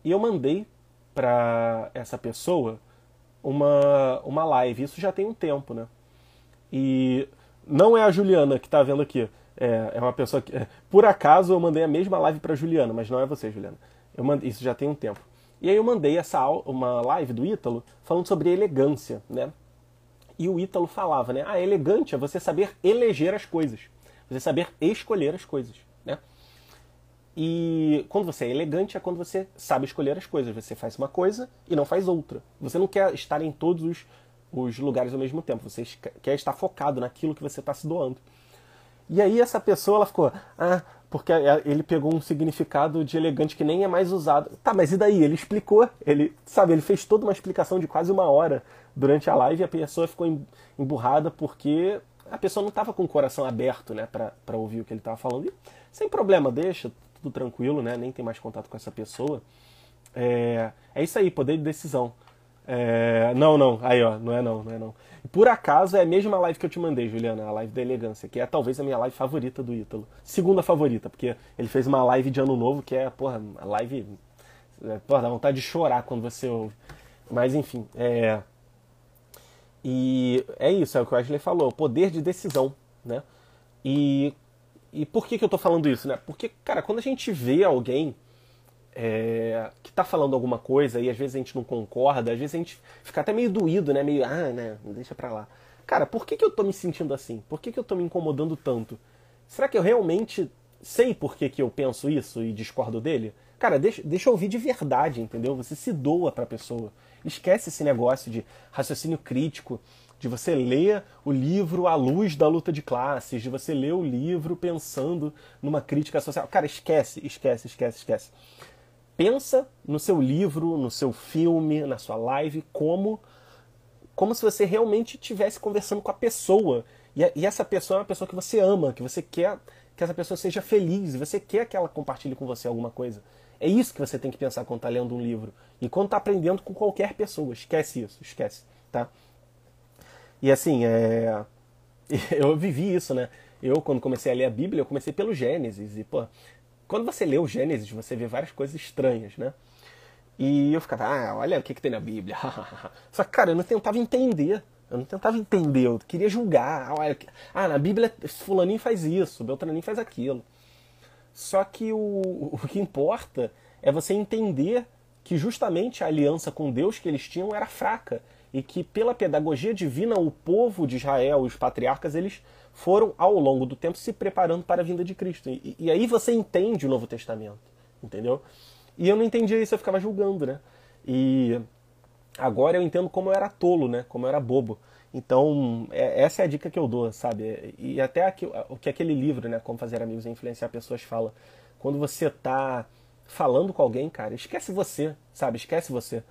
e eu mandei para essa pessoa uma, uma live. Isso já tem um tempo, né? E não é a Juliana que está vendo aqui. É, é uma pessoa que. Por acaso eu mandei a mesma live para Juliana, mas não é você, Juliana. Eu mandei, isso já tem um tempo. E aí eu mandei essa uma live do Ítalo falando sobre elegância, né? E o Ítalo falava, né? Ah, elegante é você saber eleger as coisas. Você saber escolher as coisas, né? E quando você é elegante é quando você sabe escolher as coisas. Você faz uma coisa e não faz outra. Você não quer estar em todos os, os lugares ao mesmo tempo. Você quer estar focado naquilo que você está se doando. E aí essa pessoa ela ficou, ah, porque ele pegou um significado de elegante que nem é mais usado. Tá, mas e daí? Ele explicou, ele, sabe, ele fez toda uma explicação de quase uma hora durante a live e a pessoa ficou emburrada porque a pessoa não estava com o coração aberto, né, para ouvir o que ele estava falando. E, sem problema, deixa, tudo tranquilo, né? Nem tem mais contato com essa pessoa. É, é isso aí, poder de decisão. É, não, não, aí ó, não é não, não é não. Por acaso é a mesma live que eu te mandei, Juliana, a live da elegância, que é talvez a minha live favorita do Ítalo. Segunda favorita, porque ele fez uma live de ano novo que é, porra, a live. É, porra, dá vontade de chorar quando você ouve. Mas enfim, é. E é isso, é o que o Ashley falou, poder de decisão, né? E e por que, que eu tô falando isso, né? Porque, cara, quando a gente vê alguém é, que tá falando alguma coisa e às vezes a gente não concorda, às vezes a gente fica até meio doído, né? Meio, ah, né, deixa pra lá. Cara, por que, que eu tô me sentindo assim? Por que, que eu tô me incomodando tanto? Será que eu realmente sei por que, que eu penso isso e discordo dele? Cara, deixa, deixa eu ouvir de verdade, entendeu? Você se doa pra pessoa. Esquece esse negócio de raciocínio crítico, de você ler o livro à luz da luta de classes, de você ler o livro pensando numa crítica social. Cara, esquece, esquece, esquece, esquece. Pensa no seu livro, no seu filme, na sua live, como como se você realmente estivesse conversando com a pessoa. E, e essa pessoa é uma pessoa que você ama, que você quer que essa pessoa seja feliz, você quer que ela compartilhe com você alguma coisa. É isso que você tem que pensar quando está lendo um livro. E quando está aprendendo com qualquer pessoa. Esquece isso, esquece. Tá? E assim, é... eu vivi isso, né? Eu, quando comecei a ler a Bíblia, eu comecei pelo Gênesis. E, pô, quando você lê o Gênesis, você vê várias coisas estranhas, né? E eu ficava, ah, olha o que, que tem na Bíblia. Só que, cara, eu não tentava entender. Eu não tentava entender, eu queria julgar. Ah, na Bíblia fulaninho faz isso, Beltraninho faz aquilo. Só que o, o que importa é você entender que justamente a aliança com Deus que eles tinham era fraca e que pela pedagogia divina o povo de Israel, os patriarcas, eles foram ao longo do tempo se preparando para a vinda de Cristo. E, e aí você entende o Novo Testamento, entendeu? E eu não entendia isso, eu ficava julgando, né? E agora eu entendo como eu era tolo, né? Como eu era bobo. Então, é, essa é a dica que eu dou, sabe? E até aqui, o que aquele livro, né? Como Fazer Amigos e Influenciar Pessoas fala. Quando você tá falando com alguém, cara, esquece você, sabe? Esquece você.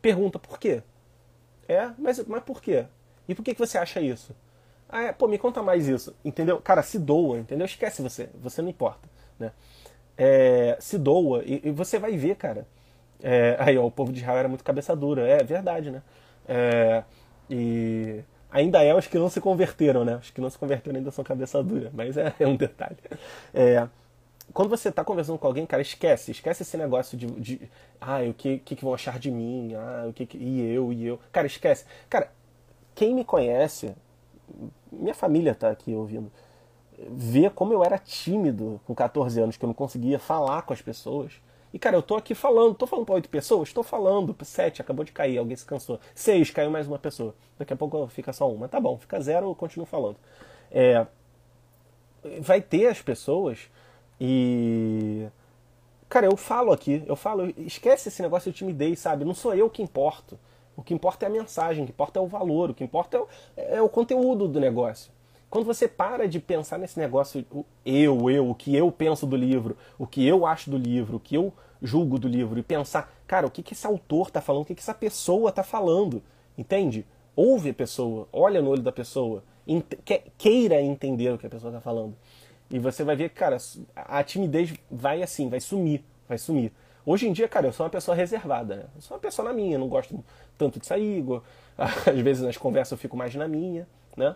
Pergunta por quê? É, mas, mas por quê? E por que, que você acha isso? Ah, é, pô, me conta mais isso, entendeu? Cara, se doa, entendeu? Esquece você, você não importa, né? É, se doa e, e, você vai ver, cara. É, aí, ó, o povo de Israel era muito cabeça dura, é verdade, né? É, e ainda é os que não se converteram, né? Os que não se converteram ainda são cabeça dura, mas é, é um detalhe. É, quando você está conversando com alguém, cara, esquece, esquece esse negócio de, de ah, o que, que, que vão achar de mim, ah, o que, que e eu, e eu. Cara, esquece. Cara, quem me conhece, minha família tá aqui ouvindo, vê como eu era tímido com 14 anos, que eu não conseguia falar com as pessoas. E, cara, eu tô aqui falando, tô falando pra oito pessoas? Tô falando, sete, acabou de cair, alguém se cansou. Seis, caiu mais uma pessoa. Daqui a pouco fica só uma. Tá bom, fica zero, eu continuo falando. É, vai ter as pessoas e. Cara, eu falo aqui, eu falo, esquece esse negócio de timidez, sabe? Não sou eu que importo. O que importa é a mensagem, o que importa é o valor, o que importa é o, é o conteúdo do negócio. Quando você para de pensar nesse negócio, eu, eu, o que eu penso do livro, o que eu acho do livro, o que eu julgo do livro, e pensar, cara, o que, que esse autor está falando, o que, que essa pessoa está falando, entende? Ouve a pessoa, olha no olho da pessoa, queira entender o que a pessoa está falando. E você vai ver que, cara, a timidez vai assim, vai sumir, vai sumir. Hoje em dia, cara, eu sou uma pessoa reservada, né? Eu sou uma pessoa na minha, não gosto tanto de sair, às vezes nas conversas eu fico mais na minha, né?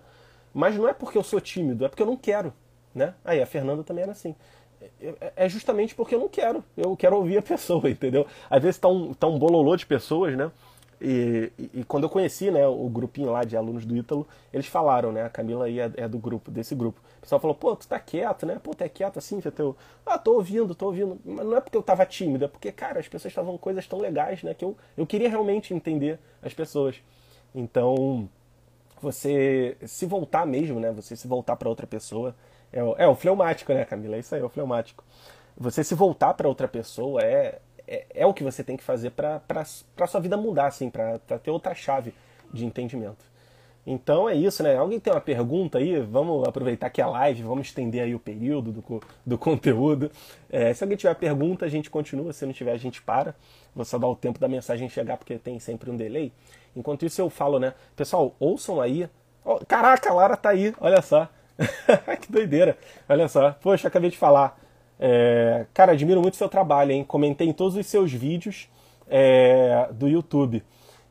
Mas não é porque eu sou tímido, é porque eu não quero, né? Aí a Fernanda também era assim. É, é justamente porque eu não quero. Eu quero ouvir a pessoa, entendeu? Às vezes tá um, tá um bololô de pessoas, né? E, e, e, quando eu conheci né, o grupinho lá de alunos do Ítalo, eles falaram, né? A Camila aí é, é, do grupo, desse grupo. O pessoal falou, pô, tu tá quieto, né? Pô, tu é quieto assim, teu. Ah, tô ouvindo, tô ouvindo. Mas não é porque eu tava tímido, é porque, cara, as pessoas estavam coisas tão legais, né? Que eu, eu queria realmente entender as pessoas. Então, você se voltar mesmo, né? Você se voltar para outra pessoa. É o, é o fleumático, né, Camila? É isso aí, é o fleumático. Você se voltar para outra pessoa é, é, é, o que você tem que fazer para sua vida mudar, assim, para ter outra chave de entendimento. Então é isso, né? Alguém tem uma pergunta aí? Vamos aproveitar que é live, vamos estender aí o período do, do conteúdo. É, se alguém tiver pergunta, a gente continua. Se não tiver, a gente para. Vou só dar o tempo da mensagem chegar, porque tem sempre um delay. Enquanto isso eu falo, né? Pessoal, ouçam aí. Oh, caraca, a Lara tá aí, olha só. que doideira. Olha só. Poxa, acabei de falar. É... Cara, admiro muito seu trabalho, hein? Comentei em todos os seus vídeos é... do YouTube.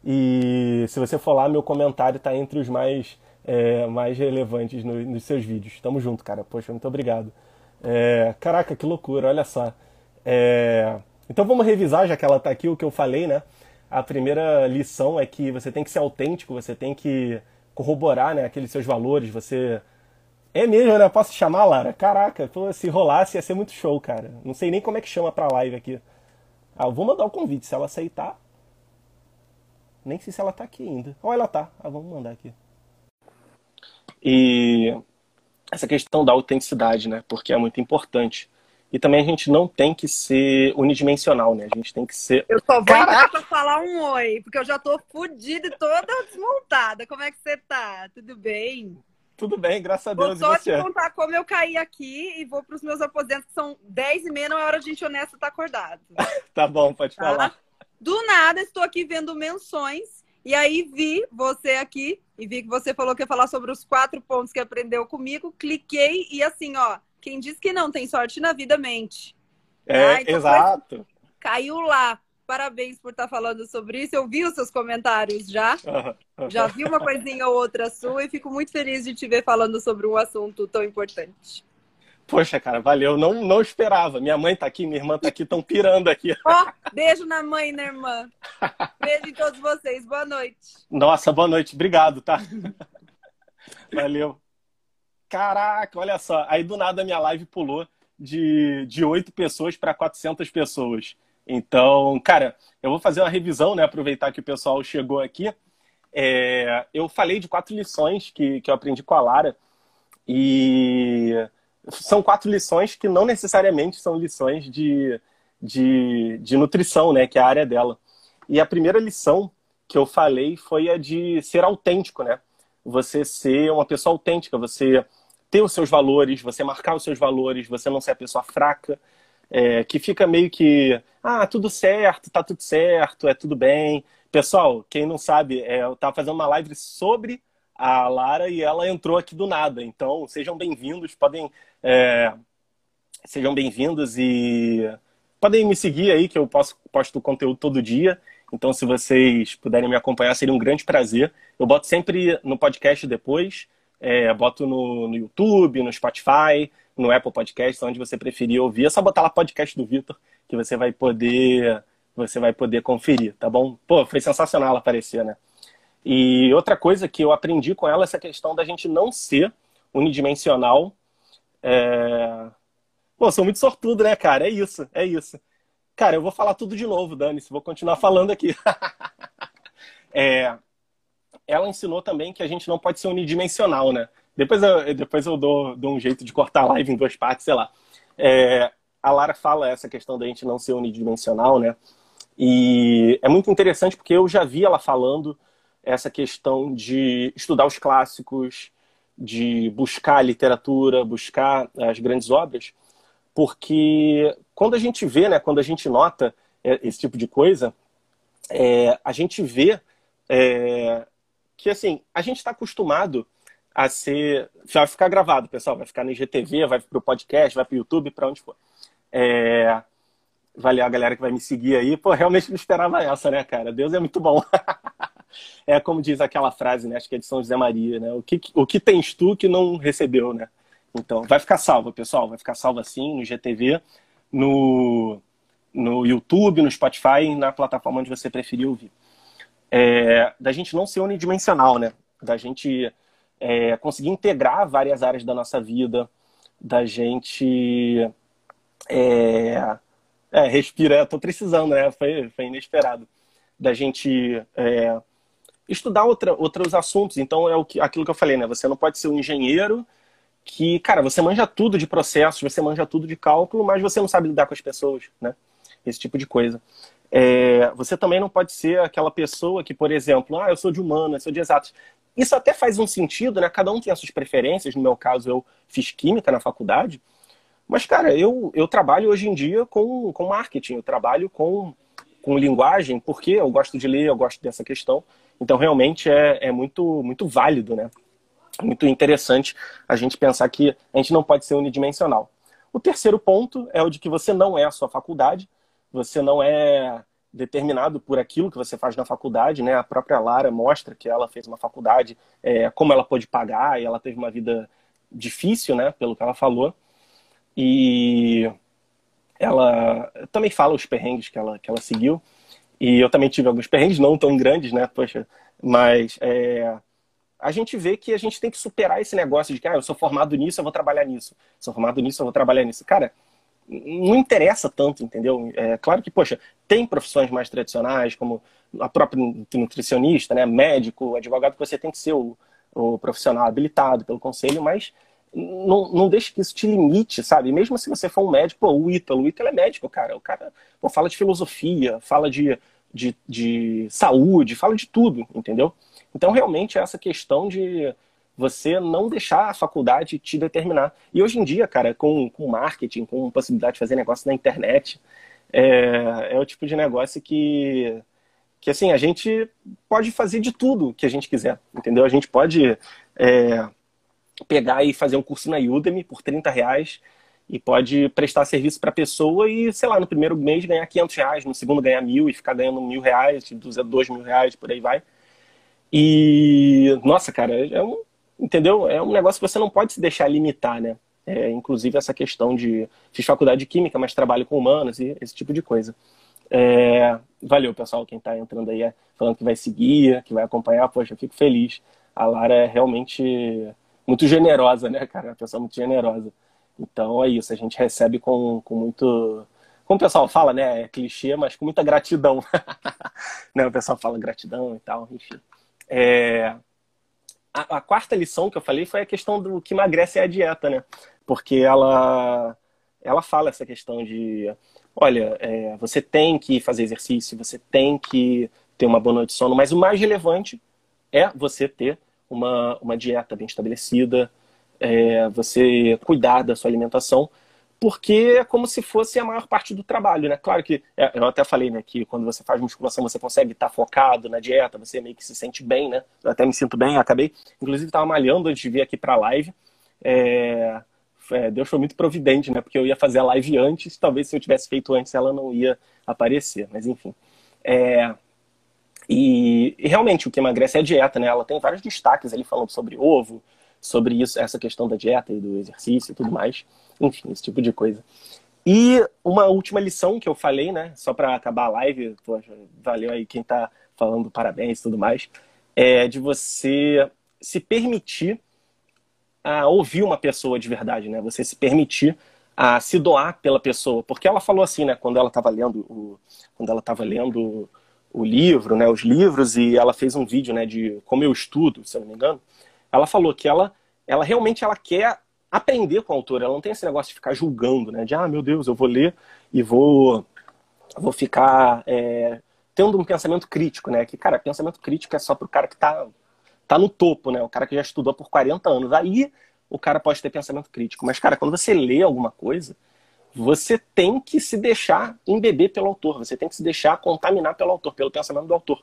E se você for lá, meu comentário tá entre os mais, é... mais relevantes no, nos seus vídeos. Tamo junto, cara. Poxa, muito obrigado. É, caraca, que loucura, olha só. É, então vamos revisar, já que ela tá aqui, o que eu falei, né? A primeira lição é que você tem que ser autêntico, você tem que corroborar né, aqueles seus valores, você... É mesmo, né? Posso chamar, Lara? Caraca, pô, se rolasse ia ser muito show, cara. Não sei nem como é que chama pra live aqui. Ah, eu vou mandar o convite, se ela aceitar... Nem sei se ela tá aqui ainda. Ou ela tá. Ah, vamos mandar aqui. E essa questão da autenticidade, né? Porque é muito importante. E também a gente não tem que ser unidimensional, né? A gente tem que ser. Eu só vou Caraca! pra falar um oi, porque eu já tô fodida e toda desmontada. Como é que você tá? Tudo bem? Tudo bem, graças a Deus. Vou só te contar como eu caí aqui e vou pros meus aposentos, que são 10 e meia, não é hora de gente honesta estar tá acordado. tá bom, pode tá? falar. Do nada, estou aqui vendo menções e aí vi você aqui e vi que você falou que ia falar sobre os quatro pontos que aprendeu comigo. Cliquei e assim, ó, quem diz que não tem sorte na vida mente. É, ah, então exato. Caiu lá. Parabéns por estar falando sobre isso. Eu vi os seus comentários já. Já vi uma coisinha ou outra sua e fico muito feliz de te ver falando sobre um assunto tão importante. Poxa, cara, valeu. Não, não esperava. Minha mãe tá aqui, minha irmã tá aqui, estão pirando aqui. Ó, oh, beijo na mãe e na irmã. Beijo em todos vocês. Boa noite. Nossa, boa noite. Obrigado, tá? Valeu. Caraca, olha só. Aí do nada a minha live pulou de, de 8 pessoas para 400 pessoas. Então, cara, eu vou fazer uma revisão, né? Aproveitar que o pessoal chegou aqui. É, eu falei de quatro lições que, que eu aprendi com a Lara. E são quatro lições que não necessariamente são lições de, de, de nutrição, né? Que é a área dela. E a primeira lição que eu falei foi a de ser autêntico, né? Você ser uma pessoa autêntica, você ter os seus valores, você marcar os seus valores, você não ser a pessoa fraca, é, que fica meio que, ah, tudo certo, tá tudo certo, é tudo bem. Pessoal, quem não sabe, é, eu tava fazendo uma live sobre a Lara e ela entrou aqui do nada. Então, sejam bem-vindos, podem. É, sejam bem-vindos e podem me seguir aí, que eu posto, posto conteúdo todo dia. Então, se vocês puderem me acompanhar, seria um grande prazer. Eu boto sempre no podcast depois. É, boto no, no YouTube, no Spotify, no Apple Podcast, onde você preferir ouvir. É só botar lá podcast do Vitor, que você vai poder você vai poder conferir, tá bom? Pô, foi sensacional ela aparecer, né? E outra coisa que eu aprendi com ela é essa questão da gente não ser unidimensional. É... Pô, sou muito sortudo, né, cara? É isso, é isso. Cara, eu vou falar tudo de novo, Dani, se vou continuar falando aqui. é, ela ensinou também que a gente não pode ser unidimensional, né? Depois eu, depois eu dou, dou um jeito de cortar a live em duas partes, sei lá. É, a Lara fala essa questão da gente não ser unidimensional, né? E é muito interessante porque eu já vi ela falando essa questão de estudar os clássicos, de buscar a literatura, buscar as grandes obras, porque quando a gente vê, né, quando a gente nota esse tipo de coisa, é, a gente vê é, que assim a gente está acostumado a ser, vai ficar gravado, pessoal, vai ficar no IGTV, vai para o podcast, vai para o YouTube, para onde for. É, valeu a galera que vai me seguir aí. Pô, realmente não esperava essa, né, cara? Deus é muito bom. é como diz aquela frase, né? Acho que é de São José Maria, né? O que, o que tens tu que não recebeu, né? Então, vai ficar salva, pessoal. Vai ficar salva sim no GTV, no, no YouTube, no Spotify, na plataforma onde você preferir ouvir. É, da gente não ser unidimensional, né? Da gente é, conseguir integrar várias áreas da nossa vida, da gente. É, é, respira, tô precisando, né? Foi, foi inesperado. Da gente é, estudar outra, outros assuntos. Então é o que, aquilo que eu falei, né? Você não pode ser um engenheiro que, cara, você manja tudo de processos, você manja tudo de cálculo, mas você não sabe lidar com as pessoas, né? Esse tipo de coisa. É, você também não pode ser aquela pessoa que, por exemplo, ah, eu sou de humanas, sou de exatos. Isso até faz um sentido, né? Cada um tem as suas preferências. No meu caso, eu fiz química na faculdade. Mas, cara, eu, eu trabalho hoje em dia com, com marketing, eu trabalho com, com linguagem, porque eu gosto de ler, eu gosto dessa questão. Então, realmente é, é muito, muito válido, né? Muito interessante a gente pensar que a gente não pode ser unidimensional. O terceiro ponto é o de que você não é a sua faculdade, você não é determinado por aquilo que você faz na faculdade, né? A própria Lara mostra que ela fez uma faculdade, é, como ela pôde pagar, e ela teve uma vida difícil, né? Pelo que ela falou. E ela também fala os perrengues que ela, que ela seguiu. E eu também tive alguns perrengues, não tão grandes, né? Poxa, mas é, a gente vê que a gente tem que superar esse negócio de que ah, eu sou formado nisso, eu vou trabalhar nisso. Sou formado nisso, eu vou trabalhar nisso. Cara, não interessa tanto, entendeu? É claro que, poxa, tem profissões mais tradicionais, como a própria nutricionista, né? Médico, advogado, que você tem que ser o, o profissional habilitado pelo conselho, mas não, não deixe que isso te limite, sabe? Mesmo se você for um médico, pô, o Ítalo, o Ítalo é médico, cara. O cara pô, fala de filosofia, fala de, de, de saúde, fala de tudo, entendeu? Então, realmente, é essa questão de você não deixar a faculdade te determinar. E hoje em dia, cara, com, com marketing, com possibilidade de fazer negócio na internet, é, é o tipo de negócio que, que, assim, a gente pode fazer de tudo que a gente quiser, entendeu? A gente pode é, pegar e fazer um curso na Udemy por 30 reais e pode prestar serviço para a pessoa e, sei lá, no primeiro mês ganhar 500 reais, no segundo ganhar mil e ficar ganhando mil reais, dois mil reais, por aí vai. E, nossa, cara, é um, entendeu? É um negócio que você não pode se deixar limitar, né? É, inclusive essa questão de fiz faculdade de química, mas trabalho com humanos e esse tipo de coisa. É, valeu, pessoal, quem está entrando aí, é, falando que vai seguir, que vai acompanhar, poxa, eu fico feliz. A Lara é realmente muito generosa, né, cara? Uma pessoa muito generosa. Então é isso, a gente recebe com, com muito. Como o pessoal fala, né? É clichê, mas com muita gratidão. né? O pessoal fala gratidão e tal, enfim. É... A, a, quarta lição que eu falei foi a questão do que emagrece é a dieta, né? Porque ela, ela fala essa questão de: olha, é, você tem que fazer exercício, você tem que ter uma boa noite de sono, mas o mais relevante é você ter uma, uma dieta bem estabelecida, é, você cuidar da sua alimentação, porque é como se fosse a maior parte do trabalho, né? Claro que, é, eu até falei, né, que quando você faz musculação você consegue estar focado na dieta, você meio que se sente bem, né? Eu até me sinto bem, acabei, inclusive estava malhando antes de vir aqui para a live, é, é, Deus foi muito providente, né? Porque eu ia fazer a live antes, talvez se eu tivesse feito antes ela não ia aparecer, mas enfim. É, e, e, realmente o que emagrece é a dieta, né? Ela tem vários destaques ali falando sobre ovo, sobre isso, essa questão da dieta e do exercício e tudo mais. Enfim, esse tipo de coisa. E uma última lição que eu falei, né? Só para acabar a live, poxa, valeu aí quem tá falando parabéns e tudo mais, é de você se permitir a ouvir uma pessoa de verdade, né? Você se permitir a se doar pela pessoa, porque ela falou assim, né, quando ela estava lendo o, quando ela estava lendo o livro, né, os livros e ela fez um vídeo, né, de como eu estudo, se eu não me engano, ela falou que ela, ela realmente ela quer aprender com a autora, ela não tem esse negócio de ficar julgando, né, de ah, meu Deus, eu vou ler e vou vou ficar é, tendo um pensamento crítico, né, que cara, pensamento crítico é só para o cara que está tá no topo, né, o cara que já estudou por 40 anos, aí o cara pode ter pensamento crítico. Mas, cara, quando você lê alguma coisa, você tem que se deixar embeber pelo autor, você tem que se deixar contaminar pelo autor, pelo pensamento do autor.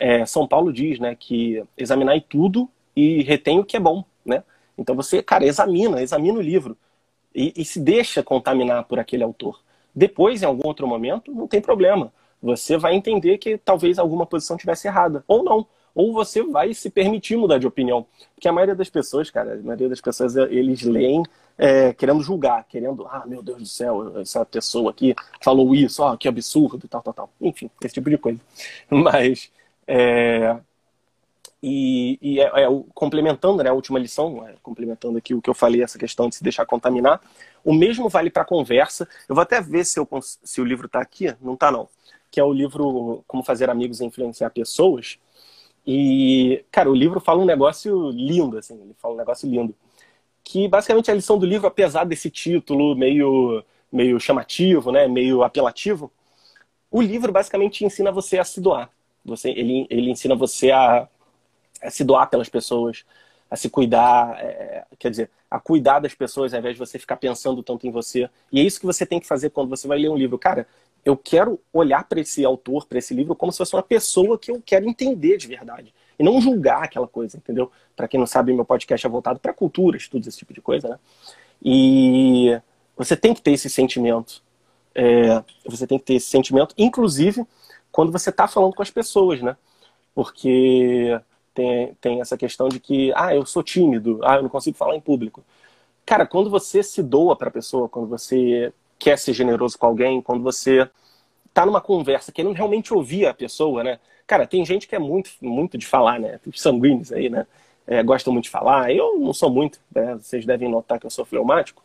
É, São Paulo diz, né, que examinar tudo e retém o que é bom, né? Então você, cara, examina, examina o livro e, e se deixa contaminar por aquele autor. Depois, em algum outro momento, não tem problema. Você vai entender que talvez alguma posição tivesse errada, ou não ou você vai se permitir mudar de opinião. Porque a maioria das pessoas, cara, a maioria das pessoas, eles leem é, querendo julgar, querendo, ah, meu Deus do céu, essa pessoa aqui falou isso, ah, que absurdo, tal, tal, tal. Enfim, esse tipo de coisa. Mas, é, e, e é, é, complementando né, a última lição, é, complementando aqui o que eu falei, essa questão de se deixar contaminar, o mesmo vale para a conversa. Eu vou até ver se, eu, se o livro está aqui, não está não, que é o livro Como Fazer Amigos e Influenciar Pessoas, e, cara, o livro fala um negócio lindo, assim, ele fala um negócio lindo. Que basicamente a lição do livro, apesar desse título meio, meio chamativo, né, meio apelativo, o livro basicamente ensina você a se doar. Você, ele, ele ensina você a, a se doar pelas pessoas, a se cuidar, é, quer dizer, a cuidar das pessoas ao invés de você ficar pensando tanto em você. E é isso que você tem que fazer quando você vai ler um livro. Cara, eu quero olhar para esse autor, para esse livro, como se fosse uma pessoa que eu quero entender de verdade. E não julgar aquela coisa, entendeu? Para quem não sabe, meu podcast é voltado para cultura, estudos, esse tipo de coisa, né? E você tem que ter esse sentimento. É, você tem que ter esse sentimento, inclusive quando você está falando com as pessoas, né? Porque tem, tem essa questão de que, ah, eu sou tímido, ah, eu não consigo falar em público. Cara, quando você se doa para a pessoa, quando você quer ser generoso com alguém, quando você tá numa conversa querendo realmente ouvir a pessoa, né? Cara, tem gente que é muito, muito de falar, né? Os sanguíneos aí, né? É, gostam muito de falar. Eu não sou muito, né? Vocês devem notar que eu sou fleumático.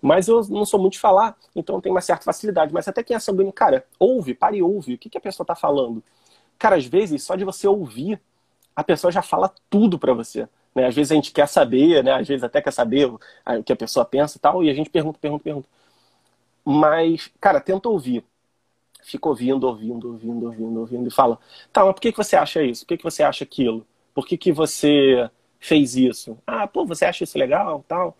Mas eu não sou muito de falar, então tem uma certa facilidade. Mas até quem é sanguíneo, cara, ouve, pare e ouve. O que, que a pessoa tá falando? Cara, às vezes, só de você ouvir, a pessoa já fala tudo para você. Né? Às vezes a gente quer saber, né? Às vezes até quer saber o que a pessoa pensa e tal, e a gente pergunta, pergunta, pergunta. Mas, cara, tenta ouvir. Fica ouvindo, ouvindo, ouvindo, ouvindo, ouvindo e fala: tá, mas por que, que você acha isso? Por que, que você acha aquilo? Por que, que você fez isso? Ah, pô, você acha isso legal tal?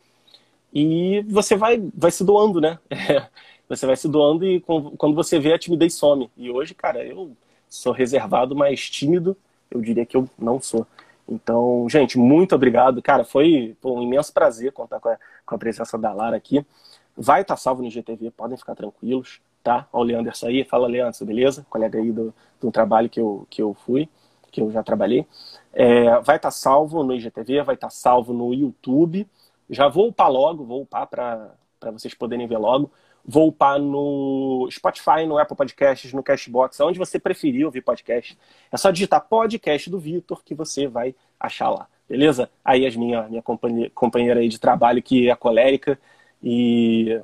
E você vai, vai se doando, né? você vai se doando e quando você vê a timidez some. E hoje, cara, eu sou reservado, mas tímido, eu diria que eu não sou. Então, gente, muito obrigado. Cara, foi pô, um imenso prazer contar com a, com a presença da Lara aqui. Vai estar tá salvo no IGTV, podem ficar tranquilos, tá? Olha o Leanderson aí, fala Leandro, beleza? Colega aí do, do trabalho que eu, que eu fui, que eu já trabalhei. É, vai estar tá salvo no IGTV, vai estar tá salvo no YouTube. Já vou upar logo, vou upar para vocês poderem ver logo. Vou upar no Spotify, no Apple Podcasts, no Cashbox, onde você preferir ouvir podcast. É só digitar podcast do Vitor que você vai achar lá, beleza? Aí as minha, minha companheira, aí de trabalho, que é colérica, e,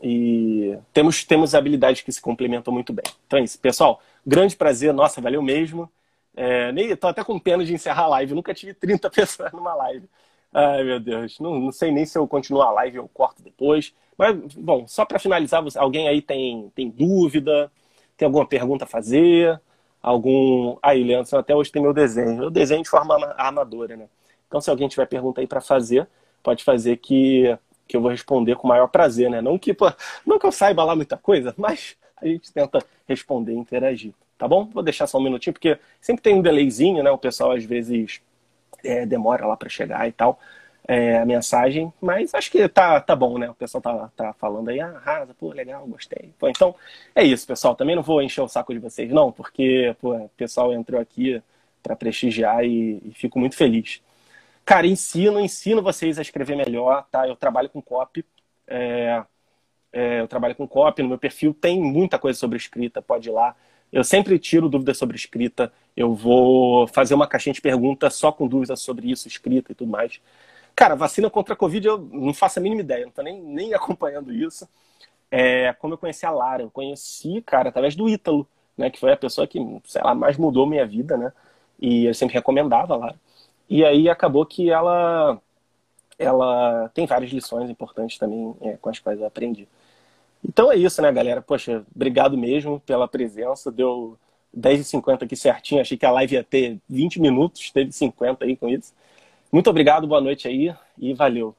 e temos, temos habilidades que se complementam muito bem. Então é isso, pessoal. Grande prazer, nossa, valeu mesmo. É, nem, tô até com pena de encerrar a live, nunca tive 30 pessoas numa live. Ai, meu Deus, não, não sei nem se eu continuo a live ou corto depois. Mas, bom, só para finalizar, alguém aí tem, tem dúvida? Tem alguma pergunta a fazer? Algum. Aí, Leandro, até hoje tem meu desenho. Eu desenho de forma armadora, né? Então, se alguém tiver pergunta aí para fazer, pode fazer que que eu vou responder com o maior prazer, né? Não que, não que eu saiba lá muita coisa, mas a gente tenta responder e interagir, tá bom? Vou deixar só um minutinho, porque sempre tem um delayzinho, né? O pessoal às vezes é, demora lá para chegar e tal, é, a mensagem, mas acho que tá, tá bom, né? O pessoal tá, tá falando aí, ah, arrasa, pô, legal, gostei. Pô, então, é isso, pessoal. Também não vou encher o saco de vocês, não, porque, pô, o pessoal entrou aqui para prestigiar e, e fico muito feliz. Cara, ensino, ensino vocês a escrever melhor, tá? Eu trabalho com copy. É, é, eu trabalho com copy, no meu perfil tem muita coisa sobre escrita, pode ir lá. Eu sempre tiro dúvidas sobre escrita. Eu vou fazer uma caixinha de perguntas só com dúvidas sobre isso, escrita e tudo mais. Cara, vacina contra a Covid eu não faço a mínima ideia, não tô nem, nem acompanhando isso. É, como eu conheci a Lara, eu conheci, cara, através do Ítalo, né? Que foi a pessoa que, sei lá, mais mudou minha vida, né? E eu sempre recomendava a Lara. E aí acabou que ela, ela tem várias lições importantes também é, com as quais eu aprendi. Então é isso, né, galera? Poxa, obrigado mesmo pela presença. Deu 10h50 aqui certinho. Achei que a live ia ter 20 minutos, teve 50 aí com isso. Muito obrigado, boa noite aí e valeu.